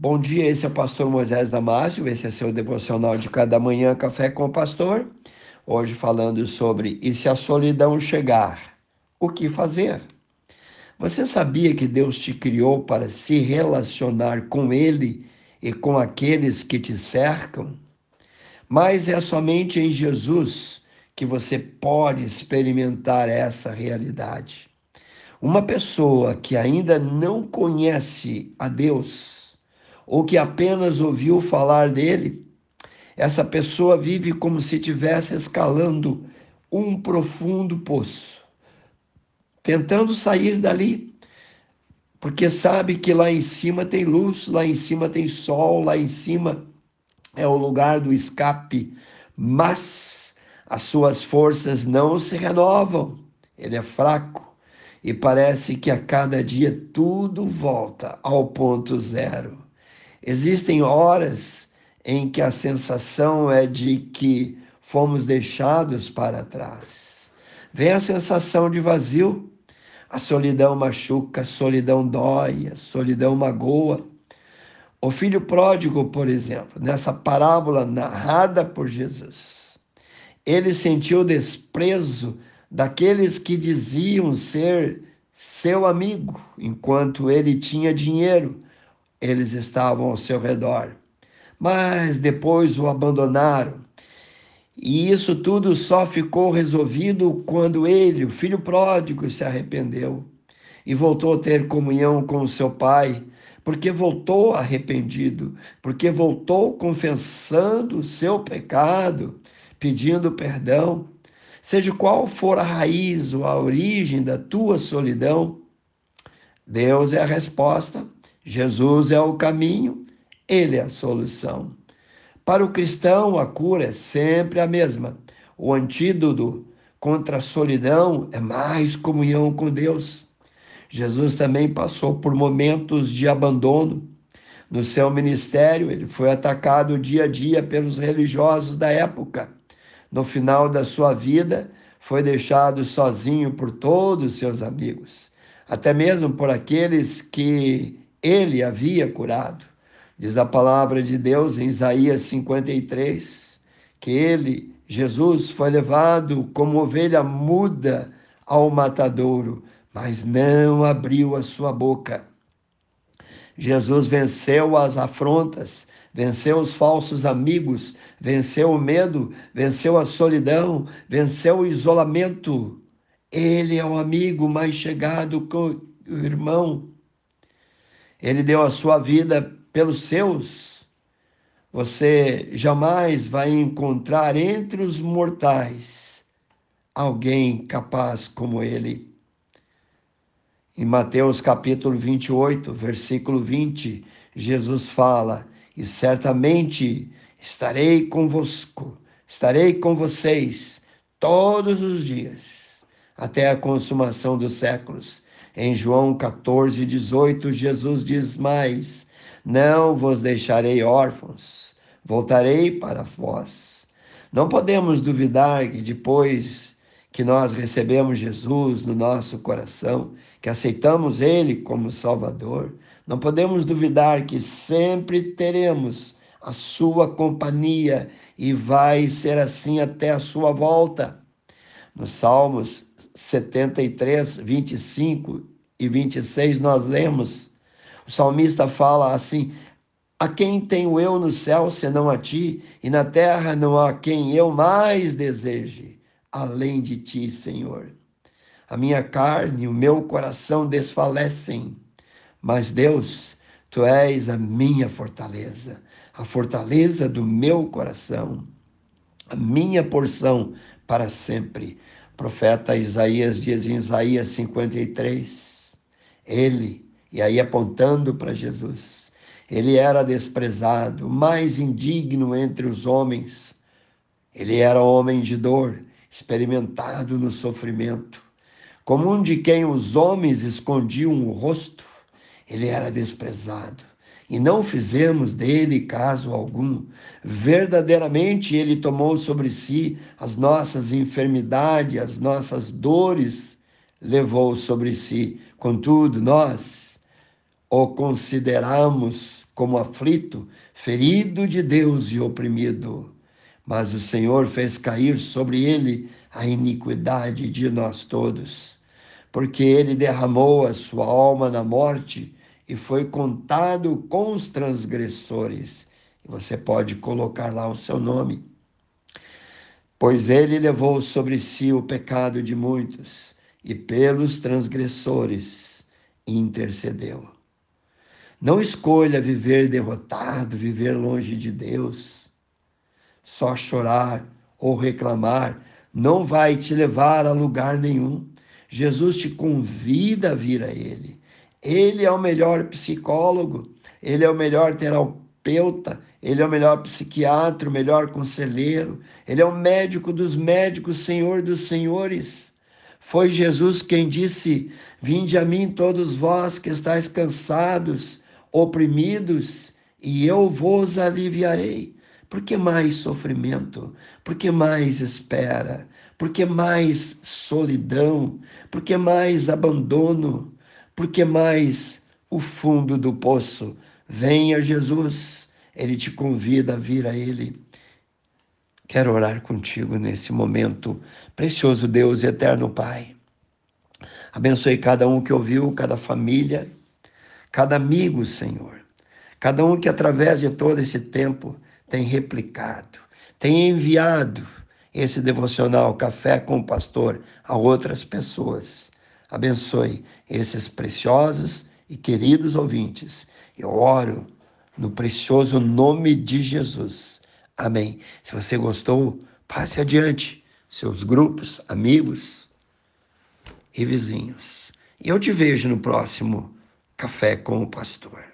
Bom dia, esse é o pastor Moisés Damásio, esse é seu devocional de cada manhã, Café com o Pastor. Hoje falando sobre e se a solidão chegar, o que fazer? Você sabia que Deus te criou para se relacionar com Ele e com aqueles que te cercam? Mas é somente em Jesus que você pode experimentar essa realidade. Uma pessoa que ainda não conhece a Deus, ou que apenas ouviu falar dele, essa pessoa vive como se estivesse escalando um profundo poço, tentando sair dali, porque sabe que lá em cima tem luz, lá em cima tem sol, lá em cima é o lugar do escape, mas as suas forças não se renovam, ele é fraco e parece que a cada dia tudo volta ao ponto zero. Existem horas em que a sensação é de que fomos deixados para trás. Vem a sensação de vazio. A solidão machuca, a solidão dói, a solidão magoa. O filho pródigo, por exemplo, nessa parábola narrada por Jesus, ele sentiu desprezo daqueles que diziam ser seu amigo, enquanto ele tinha dinheiro eles estavam ao seu redor. Mas depois o abandonaram. E isso tudo só ficou resolvido quando ele, o filho pródigo, se arrependeu e voltou a ter comunhão com o seu pai, porque voltou arrependido, porque voltou confessando o seu pecado, pedindo perdão. Seja qual for a raiz ou a origem da tua solidão, Deus é a resposta Jesus é o caminho, ele é a solução. Para o cristão, a cura é sempre a mesma. O antídoto contra a solidão é mais comunhão com Deus. Jesus também passou por momentos de abandono. No seu ministério, ele foi atacado dia a dia pelos religiosos da época. No final da sua vida, foi deixado sozinho por todos os seus amigos, até mesmo por aqueles que ele havia curado. Diz a palavra de Deus em Isaías 53 que ele, Jesus, foi levado como ovelha muda ao matadouro, mas não abriu a sua boca. Jesus venceu as afrontas, venceu os falsos amigos, venceu o medo, venceu a solidão, venceu o isolamento. Ele é o amigo mais chegado com o irmão. Ele deu a sua vida pelos seus. Você jamais vai encontrar entre os mortais alguém capaz como ele. Em Mateus capítulo 28, versículo 20, Jesus fala: E certamente estarei convosco, estarei com vocês todos os dias, até a consumação dos séculos. Em João 14, 18, Jesus diz mais: Não vos deixarei órfãos, voltarei para vós. Não podemos duvidar que depois que nós recebemos Jesus no nosso coração, que aceitamos Ele como Salvador, não podemos duvidar que sempre teremos a Sua companhia e vai ser assim até a Sua volta. Nos Salmos 73, 25 e 26, nós lemos, o salmista fala assim: A quem tenho eu no céu senão a ti, e na terra não há quem eu mais deseje, além de ti, Senhor. A minha carne e o meu coração desfalecem, mas Deus, tu és a minha fortaleza, a fortaleza do meu coração, a minha porção para sempre profeta Isaías diz em Isaías 53, ele, e aí apontando para Jesus, ele era desprezado, mais indigno entre os homens. Ele era homem de dor, experimentado no sofrimento. Como um de quem os homens escondiam o rosto, ele era desprezado e não fizemos dele caso algum. Verdadeiramente ele tomou sobre si as nossas enfermidades, as nossas dores, levou sobre si. Contudo, nós o consideramos como aflito, ferido de Deus e oprimido. Mas o Senhor fez cair sobre ele a iniquidade de nós todos, porque ele derramou a sua alma na morte e foi contado com os transgressores. Você pode colocar lá o seu nome. Pois ele levou sobre si o pecado de muitos e pelos transgressores intercedeu. Não escolha viver derrotado, viver longe de Deus. Só chorar ou reclamar não vai te levar a lugar nenhum. Jesus te convida a vir a Ele. Ele é o melhor psicólogo, ele é o melhor terapeuta, ele é o melhor psiquiatra, o melhor conselheiro, ele é o médico dos médicos, Senhor dos senhores. Foi Jesus quem disse: Vinde a mim, todos vós que estáis cansados, oprimidos, e eu vos aliviarei. Por que mais sofrimento? Por que mais espera? Por que mais solidão? Por que mais abandono? Por que mais o fundo do poço? Venha Jesus, ele te convida a vir a ele. Quero orar contigo nesse momento, precioso Deus eterno Pai. Abençoe cada um que ouviu, cada família, cada amigo, Senhor. Cada um que através de todo esse tempo tem replicado, tem enviado esse devocional Café com o Pastor a outras pessoas. Abençoe esses preciosos e queridos ouvintes. Eu oro no precioso nome de Jesus. Amém. Se você gostou, passe adiante. Seus grupos, amigos e vizinhos. E eu te vejo no próximo Café com o Pastor.